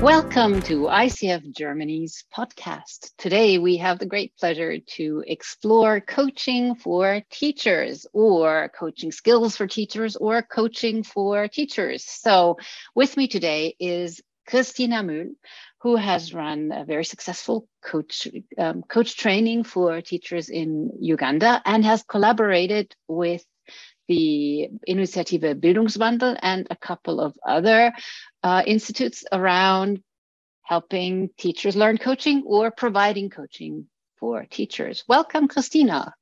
Welcome to ICF Germany's podcast. Today, we have the great pleasure to explore coaching for teachers, or coaching skills for teachers, or coaching for teachers. So, with me today is Christina Mühl, who has run a very successful coach um, coach training for teachers in Uganda and has collaborated with the Initiative Bildungswandel and a couple of other uh, institutes around helping teachers learn coaching or providing coaching for teachers. Welcome, Christina.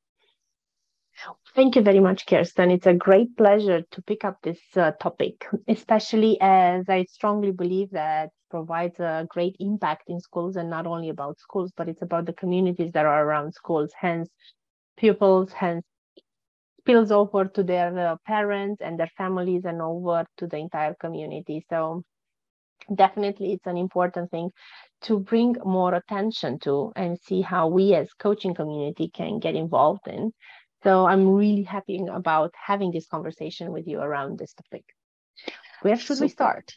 Thank you very much, Kirsten. It's a great pleasure to pick up this uh, topic, especially as I strongly believe that provides a great impact in schools and not only about schools, but it's about the communities that are around schools, hence pupils, hence spills over to their uh, parents and their families and over to the entire community. So definitely it's an important thing to bring more attention to and see how we as coaching community can get involved in. So I'm really happy about having this conversation with you around this topic. Where should Super. we start?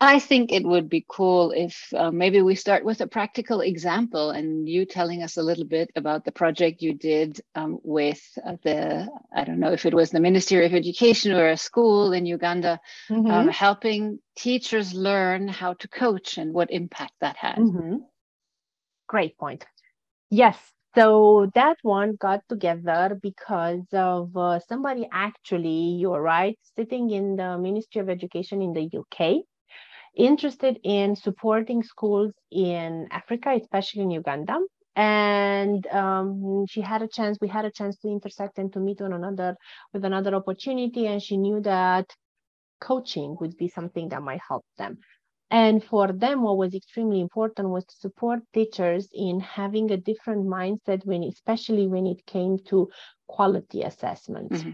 I think it would be cool if uh, maybe we start with a practical example and you telling us a little bit about the project you did um, with uh, the, I don't know if it was the Ministry of Education or a school in Uganda, mm-hmm. um, helping teachers learn how to coach and what impact that had. Mm-hmm. Great point. Yes. So that one got together because of uh, somebody actually, you're right, sitting in the Ministry of Education in the UK interested in supporting schools in Africa, especially in Uganda. And um, she had a chance, we had a chance to intersect and to meet on another with another opportunity. And she knew that coaching would be something that might help them. And for them, what was extremely important was to support teachers in having a different mindset when, especially when it came to quality assessments. Mm-hmm.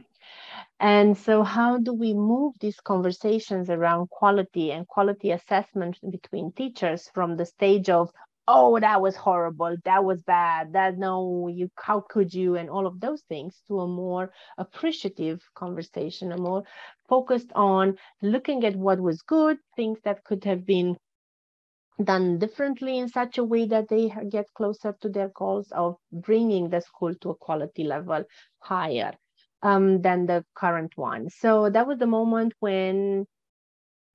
And so, how do we move these conversations around quality and quality assessment between teachers from the stage of, oh, that was horrible, that was bad, that no, you, how could you, and all of those things, to a more appreciative conversation, a more focused on looking at what was good, things that could have been done differently in such a way that they get closer to their goals of bringing the school to a quality level higher um, than the current one. So that was the moment when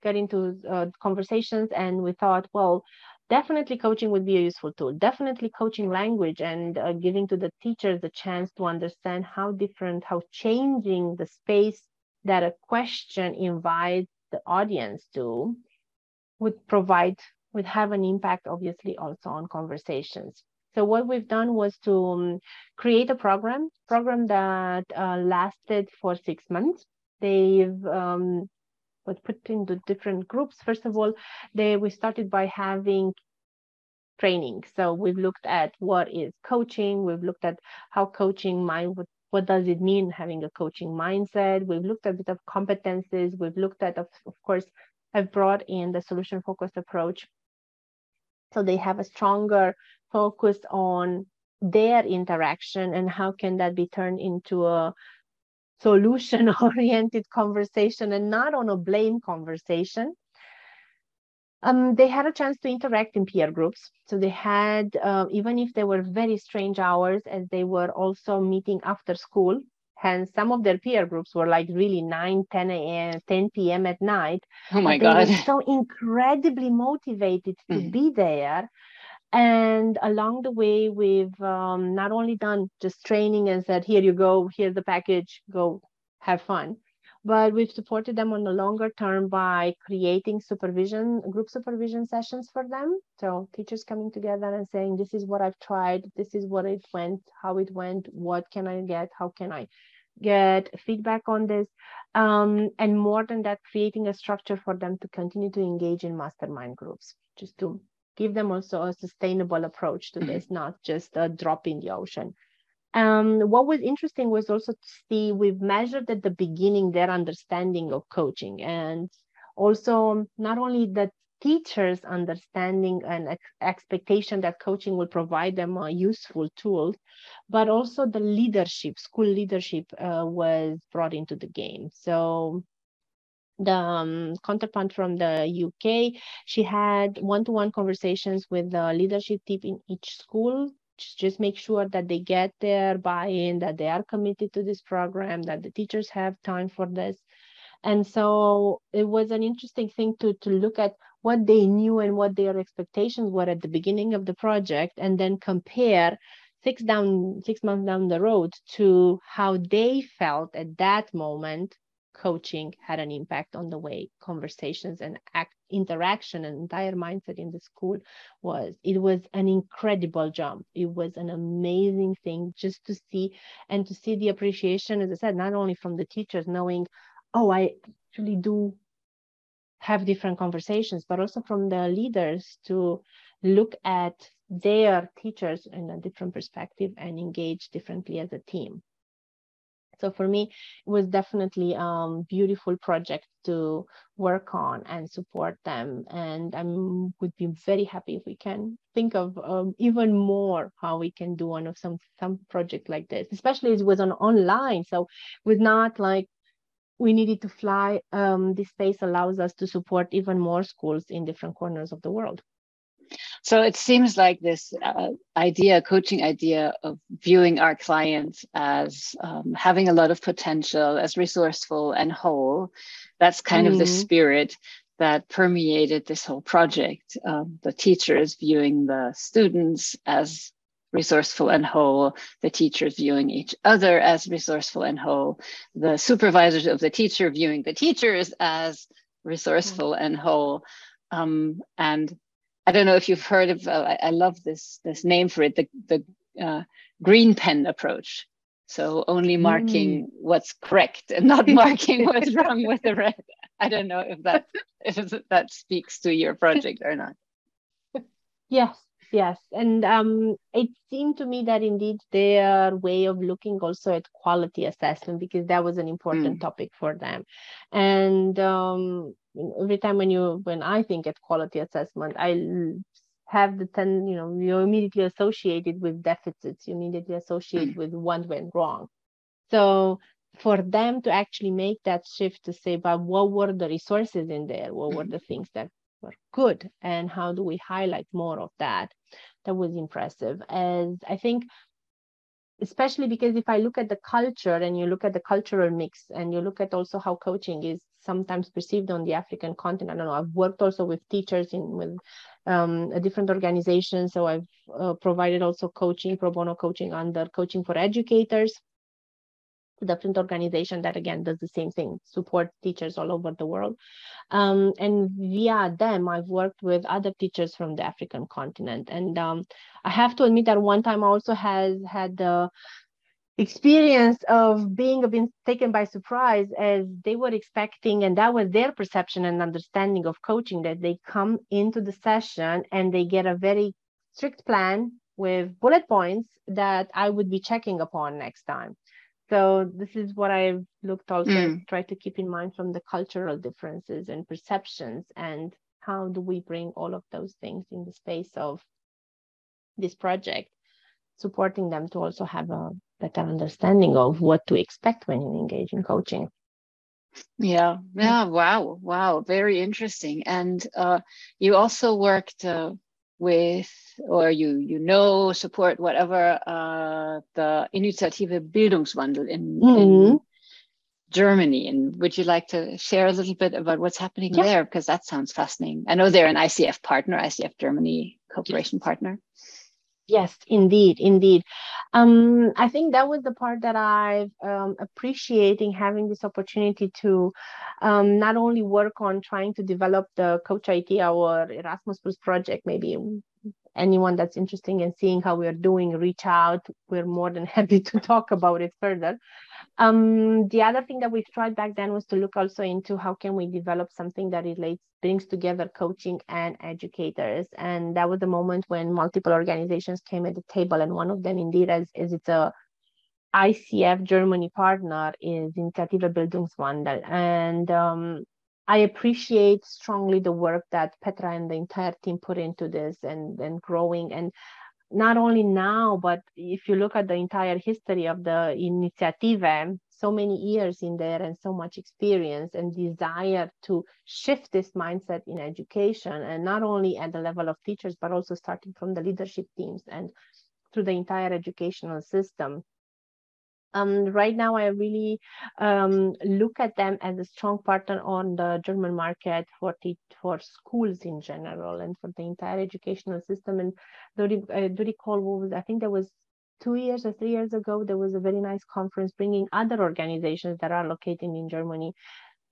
got into uh, conversations and we thought, well, definitely coaching would be a useful tool. Definitely coaching language and uh, giving to the teachers the chance to understand how different, how changing the space that a question invites the audience to would provide would have an impact obviously also on conversations so what we've done was to um, create a program, program that uh, lasted for six months. They've um, was put into different groups. First of all, they we started by having training. So we've looked at what is coaching. We've looked at how coaching mind what, what does it mean having a coaching mindset. We've looked at a bit of competences. We've looked at of, of course I've brought in the solution focused approach. So they have a stronger focused on their interaction and how can that be turned into a solution oriented conversation and not on a blame conversation um, they had a chance to interact in peer groups. So they had, uh, even if they were very strange hours, as they were also meeting after school. Hence, some of their peer groups were like really 9, 10 a.m., 10 p.m. at night. Oh my God. They were so incredibly motivated to mm. be there and along the way we've um, not only done just training and said here you go here's the package go have fun but we've supported them on the longer term by creating supervision group supervision sessions for them. So teachers coming together and saying this is what i've tried this is what it went how it went what can i get how can i get feedback on this? Um, and more than that creating a structure for them to continue to engage in mastermind groups just to give them also a sustainable approach to mm-hmm. this, not just a drop in the ocean. Um, what was interesting was also to see we've measured at the beginning their understanding of coaching and also not only the teachers understanding and ex- expectation that coaching will provide them a useful tool but also the leadership school leadership uh, was brought into the game so the um, counterpart from the UK. She had one-to-one conversations with the leadership team in each school. Just make sure that they get their buy-in, that they are committed to this program, that the teachers have time for this. And so it was an interesting thing to, to look at what they knew and what their expectations were at the beginning of the project, and then compare six down six months down the road to how they felt at that moment coaching had an impact on the way conversations and act, interaction and entire mindset in the school was. It was an incredible jump. It was an amazing thing just to see and to see the appreciation as i said not only from the teachers knowing oh i actually do have different conversations but also from the leaders to look at their teachers in a different perspective and engage differently as a team so for me, it was definitely a um, beautiful project to work on and support them. And I would be very happy if we can think of um, even more how we can do one of some some project like this, especially it was on online. So it was not like we needed to fly. Um, this space allows us to support even more schools in different corners of the world. So it seems like this uh, idea, coaching idea of viewing our clients as um, having a lot of potential, as resourceful and whole, that's kind mm. of the mm-hmm. spirit that permeated this whole project. Um, the teachers viewing the students as resourceful and whole, the teachers viewing each other as resourceful and whole, the supervisors of the teacher viewing the teachers as resourceful mm. and whole. Um, and I don't know if you've heard of. Uh, I, love this this name for it, the the uh, green pen approach. So only marking mm. what's correct and not marking what's wrong with the red. I don't know if that if that speaks to your project or not. Yes, yes, and um, it seemed to me that indeed their way of looking also at quality assessment because that was an important mm. topic for them, and um, every time when you when i think at quality assessment i have the ten you know you're immediately associated with deficits you immediately associate mm. with what went wrong so for them to actually make that shift to say but what were the resources in there what were mm. the things that were good and how do we highlight more of that that was impressive as i think especially because if I look at the culture and you look at the cultural mix and you look at also how coaching is sometimes perceived on the African continent. I don't know. I've worked also with teachers in with um, a different organizations. So I've uh, provided also coaching, pro bono coaching under Coaching for Educators, different organization that again does the same thing, support teachers all over the world. Um, and via them, I've worked with other teachers from the African continent. And um, I have to admit that one time I also has had the experience of being been taken by surprise as they were expecting and that was their perception and understanding of coaching that they come into the session and they get a very strict plan with bullet points that I would be checking upon next time. So this is what I've looked also mm. try to keep in mind from the cultural differences and perceptions and how do we bring all of those things in the space of this project, supporting them to also have a better understanding of what to expect when you engage in coaching. Yeah, yeah, wow, wow, very interesting. And uh, you also worked uh, with or you you know support whatever uh, the Initiative Bildungswandel in, mm-hmm. in, Germany. And would you like to share a little bit about what's happening yeah. there? Because that sounds fascinating. I know they're an ICF partner, ICF Germany cooperation partner. Yes, indeed, indeed. Um, I think that was the part that I've um, appreciating having this opportunity to um, not only work on trying to develop the Coach IT, our Erasmus Plus project, maybe anyone that's interested in seeing how we're doing, reach out. We're more than happy to talk about it further. Um, the other thing that we've tried back then was to look also into how can we develop something that relates, brings together coaching and educators. And that was the moment when multiple organizations came at the table. And one of them indeed is, is it's a ICF Germany partner is Initiative Bildungswandel. And um, I appreciate strongly the work that Petra and the entire team put into this and, and growing. And not only now, but if you look at the entire history of the initiative, so many years in there and so much experience and desire to shift this mindset in education and not only at the level of teachers but also starting from the leadership teams and through the entire educational system um, right now I really um, look at them as a strong partner on the German market for for schools in general and for the entire educational system. And do, uh, I think there was two years or three years ago there was a very nice conference bringing other organizations that are located in Germany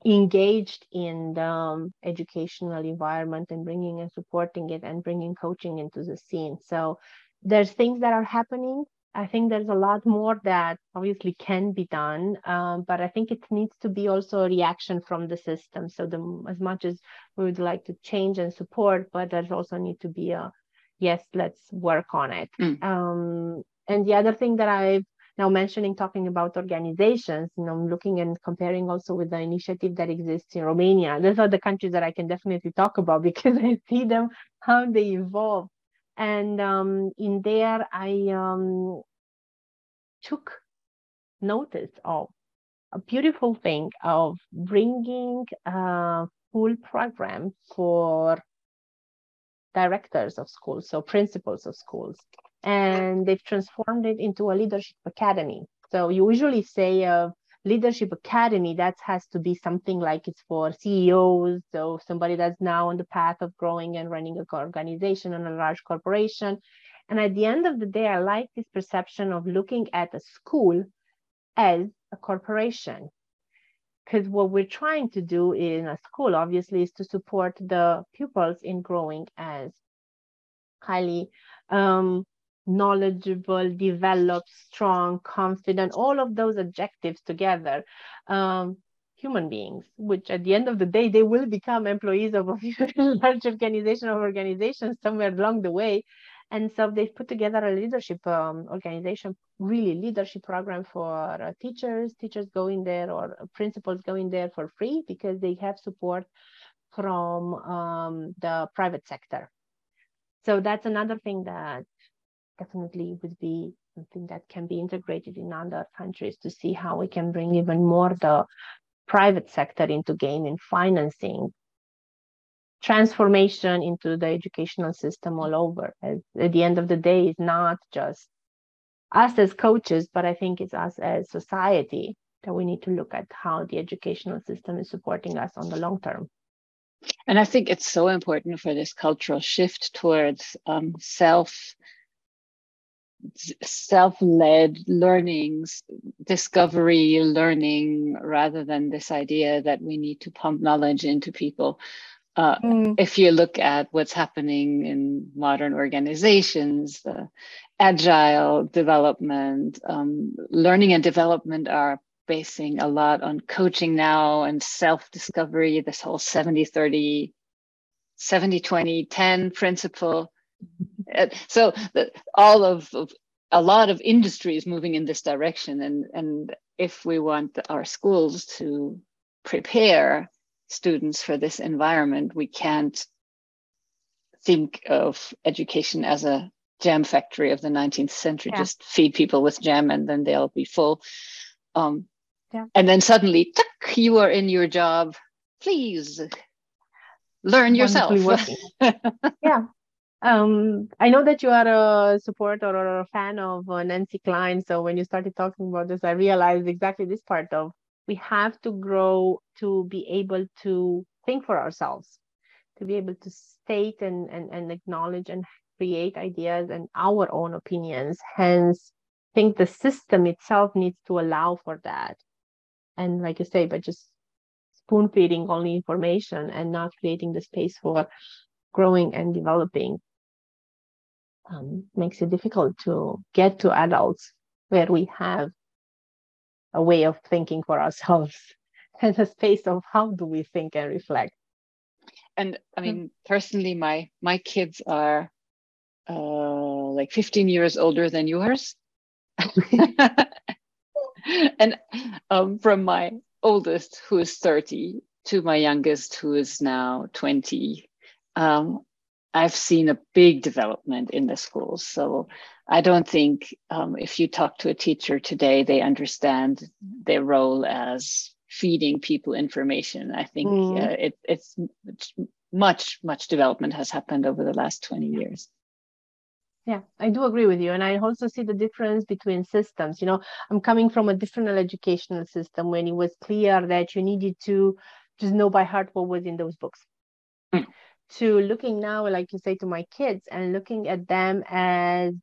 engaged in the um, educational environment and bringing and supporting it and bringing coaching into the scene. So there's things that are happening I think there's a lot more that obviously can be done, um, but I think it needs to be also a reaction from the system. So the as much as we would like to change and support, but there's also need to be a yes, let's work on it. Mm. Um, and the other thing that I've now mentioning, talking about organizations, you know, I'm looking and comparing also with the initiative that exists in Romania. Those are the countries that I can definitely talk about because I see them how they evolve and um, in there I um, took notice of a beautiful thing of bringing a full program for directors of schools, so principals of schools, and they've transformed it into a leadership academy. So you usually say of leadership academy that has to be something like it's for ceos so somebody that's now on the path of growing and running a organization and a large corporation. And at the end of the day i like this perception of looking at a school as a corporation because what we're trying to do in a school obviously is to support the pupils in growing as highly um, knowledgeable, developed, strong, confident, all of those adjectives together. Um, human beings, which at the end of the day, they will become employees of a large organization or organization somewhere along the way. And so they've put together a leadership um, organization, really leadership program for uh, teachers. Teachers go in there or principals go in there for free because they have support from um, the private sector. So that's another thing that definitely would be something that can be integrated in other countries to see how we can bring even more the private sector into game in financing transformation into the educational system all over. At the end of the day, it's not just us as coaches, but I think it's us as society that we need to look at how the educational system is supporting us on the long term. And I think it's so important for this cultural shift towards um, self self-led learnings discovery learning rather than this idea that we need to pump knowledge into people uh, mm. if you look at what's happening in modern organizations uh, agile development um, learning and development are basing a lot on coaching now and self-discovery this whole 70 30 70 20 10 principle so the, all of, of, a lot of industry is moving in this direction. And and if we want our schools to prepare students for this environment we can't think of education as a jam factory of the 19th century. Yeah. just feed people with jam and then they'll be full. Um, yeah. and then suddenly tuck, you are in your job. Please learn yourself. yeah um, I know that you are a supporter or a fan of uh, Nancy Kline. So when you started talking about this, I realized exactly this part of we have to grow to be able to think for ourselves, to be able to state and, and, and acknowledge and create ideas and our own opinions. Hence, I think the system itself needs to allow for that. And like you say, but just spoon feeding only information and not creating the space for growing and developing um, makes it difficult to get to adults where we have a way of thinking for ourselves and a space of how do we think and reflect. And i mean personally my my kids are uh, like 15 years older than yours. And um, from my oldest who is 30 to my youngest who is now 20 um, I've seen a big development in the schools. So I don't think um, if you talk to a teacher today, they understand their role as feeding people information. I think mm. uh, it, it's much, much development has happened over the last 20 years. Yeah, I do agree with you. And I also see the difference between systems. You know, I'm coming from a different educational system when it was clear that you needed to just know by heart what was in those books. To looking now, like you say, to my kids and looking at them as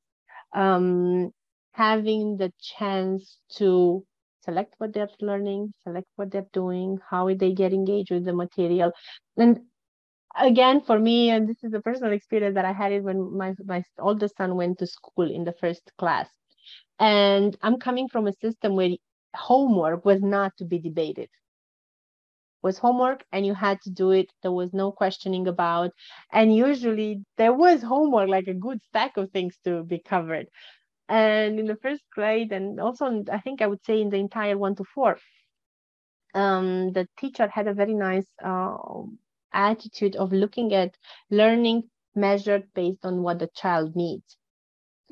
um, having the chance to select what they're learning, select what they're doing, how they get engaged with the material. And again, for me, and this is a personal experience that I had it when my, my oldest son went to school in the first class. And I'm coming from a system where homework was not to be debated was homework and you had to do it. There was no questioning about. And usually there was homework like a good stack of things to be covered. And in the first grade and also i think i would say in the entire one to four um, the teacher had a very nice uh, attitude of looking at learning measured based on what the child needs.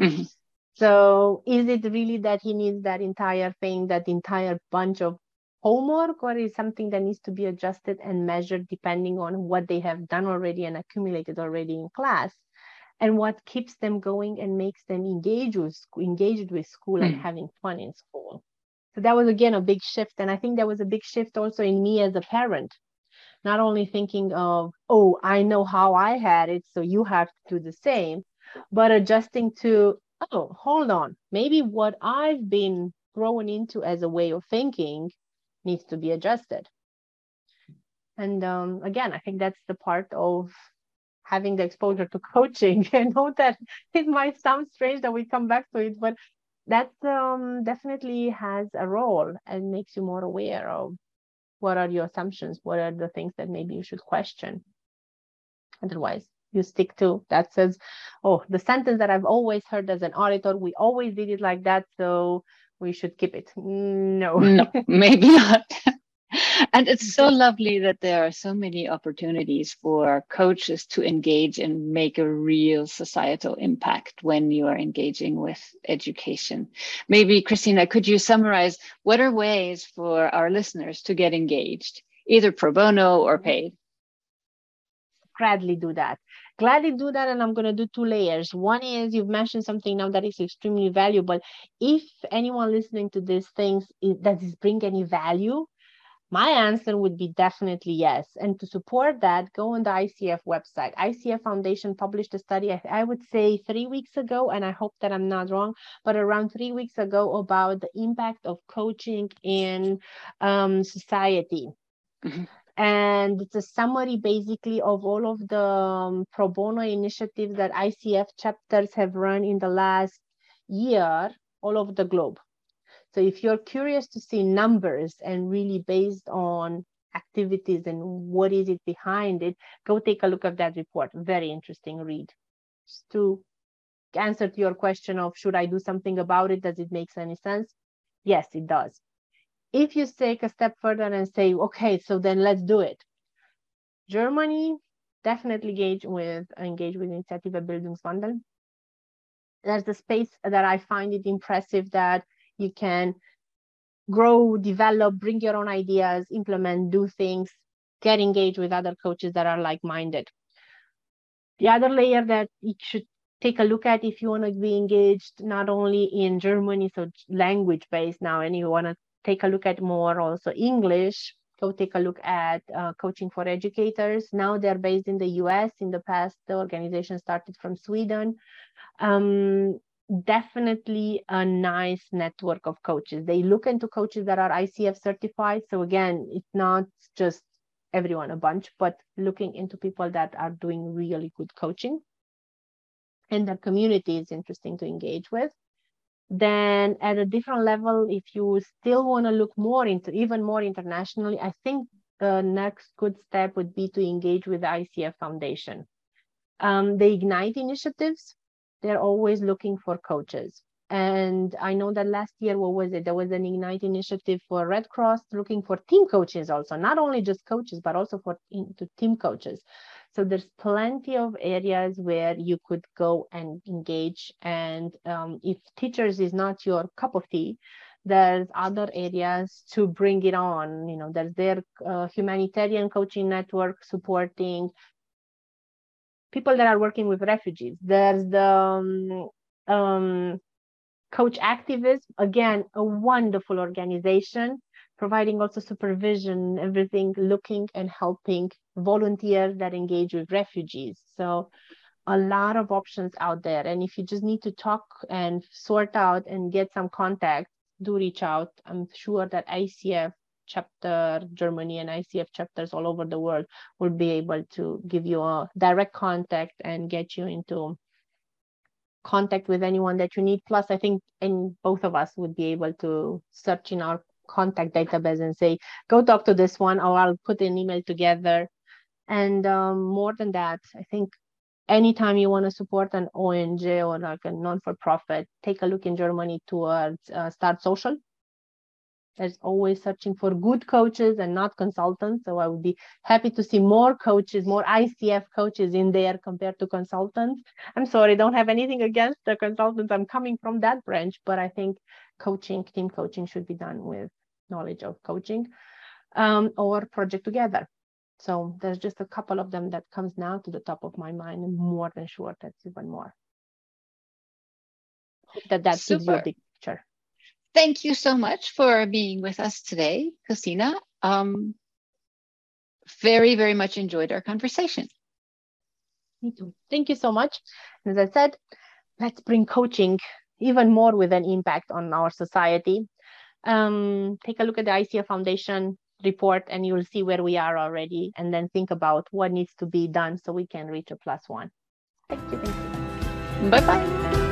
Mm-hmm. so is it really that he needs that entire thing that entire bunch of homework or is something that needs to be adjusted and measured depending on what they have done already and accumulated already in class and what keeps them going and makes them engage with engaged with school mm. and hmm. having fun in school so that was again a big shift and i think that was a big shift also in me as a parent not only thinking of oh i know how i had it so you have to do the same but adjusting to oh hold on maybe what i've been thrown into as a way of thinking needs to be adjusted. And um, again, I think that's the part of having the exposure to coaching. I know that it might sound strange that we come back to it, but that um, definitely has a role and makes you more aware of what are your assumptions, what are the things that maybe you should question. Otherwise, you stick to that says, oh, the sentence that I've always heard as an auditor, we always did it like that. So we should keep it. No. No, maybe not. and it's so lovely that there are so many opportunities for coaches to engage and make a real societal impact when you are engaging with education. Maybe, Christina, could you summarize what are ways for our listeners to get engaged, either pro bono or mm-hmm. paid? Gladly do that gladly do that and i'm going to do two layers one is you've mentioned something now that is extremely valuable if anyone listening to these things does this bring any value my answer would be definitely yes. And to support that, go on the ICF website. ICF Foundation published a study, I would say three weeks ago, and I hope that I'm not wrong, but around three weeks ago about the impact of coaching in um, society. Mm-hmm and it's a summary basically of all of the um, pro bono initiatives that ICF chapters have run in the last year all over the globe. So if you're curious to see numbers and really based on activities and what is it behind it, go take a look at that report. Very interesting read. Just to answer to your question of should I do something about it? Does it make any sense? Yes, it does. If you take a step further and say, okay, so then let's do it. Germany definitely engage with engage with Initiative Bildungswandel. There's the space that I find it impressive that you can grow, develop, bring your own ideas, implement, do things, get engaged with other coaches that are like-minded. The other layer that you should take a look at if you want to be engaged not only in Germany, so language based now, and you want to take a look at more also English, go take a look at uh, coaching for educators. Now they're based in the US. In the past, the organization started from Sweden. Um, definitely a nice network of coaches. They look into coaches that are ICF certified. So again, it's not just everyone a bunch, but looking into people that are doing really good coaching. And the community is interesting to engage with then at a different level if you still want to look more into even more internationally i think the next good step would be to engage with the icf foundation. Um, the ignite initiatives. They're always looking for coaches. And i know that last year what was it? There was an ignite initiative for red cross looking for team coaches also. Not only just coaches but also for into team coaches So there's plenty of areas where you could go and engage. And um, if teachers is not your cup of tea, there's other areas to bring it on. You know, there's their uh, humanitarian coaching network supporting people that are working with refugees. There's the um, um, Coach Activism, again, a wonderful organization providing also supervision, everything, looking and helping volunteers that engage with refugees. So a lot of options out there. And if you just need to talk and sort out and get some contact, do reach out. I'm sure that ICF chapter Germany and ICF chapters all over the world will be able to give you a direct contact and get you into contact with anyone that you need. Plus, I think and both of us would be able to search in our contact database and say, go talk to this one, or I'll put an email together. And um, more than that, I think anytime you want to support an ONG or like a non-for-profit, take a look in Germany towards uh, Start Social. There's always searching for good coaches and not consultants. So I would be happy to see more coaches, more ICF coaches in there compared to consultants. I'm sorry, don't have anything against the consultants. I'm coming from that branch, but I think coaching, team coaching should be done with knowledge of coaching um, or project together. So there's just a couple of them that comes now to the top of my mind and more than sure that's even more. Hope that that Super. gives you a big picture. Thank you so much for being with us today, Christina. Um, very, very much enjoyed our conversation. Me too. Thank you so much. As I said, let's bring coaching even more with an impact on our society. Um, take a look at the ICF Foundation report and you'll see where we are already and then think about what needs to be done so we can reach a plus one. Thank you. Bye bye.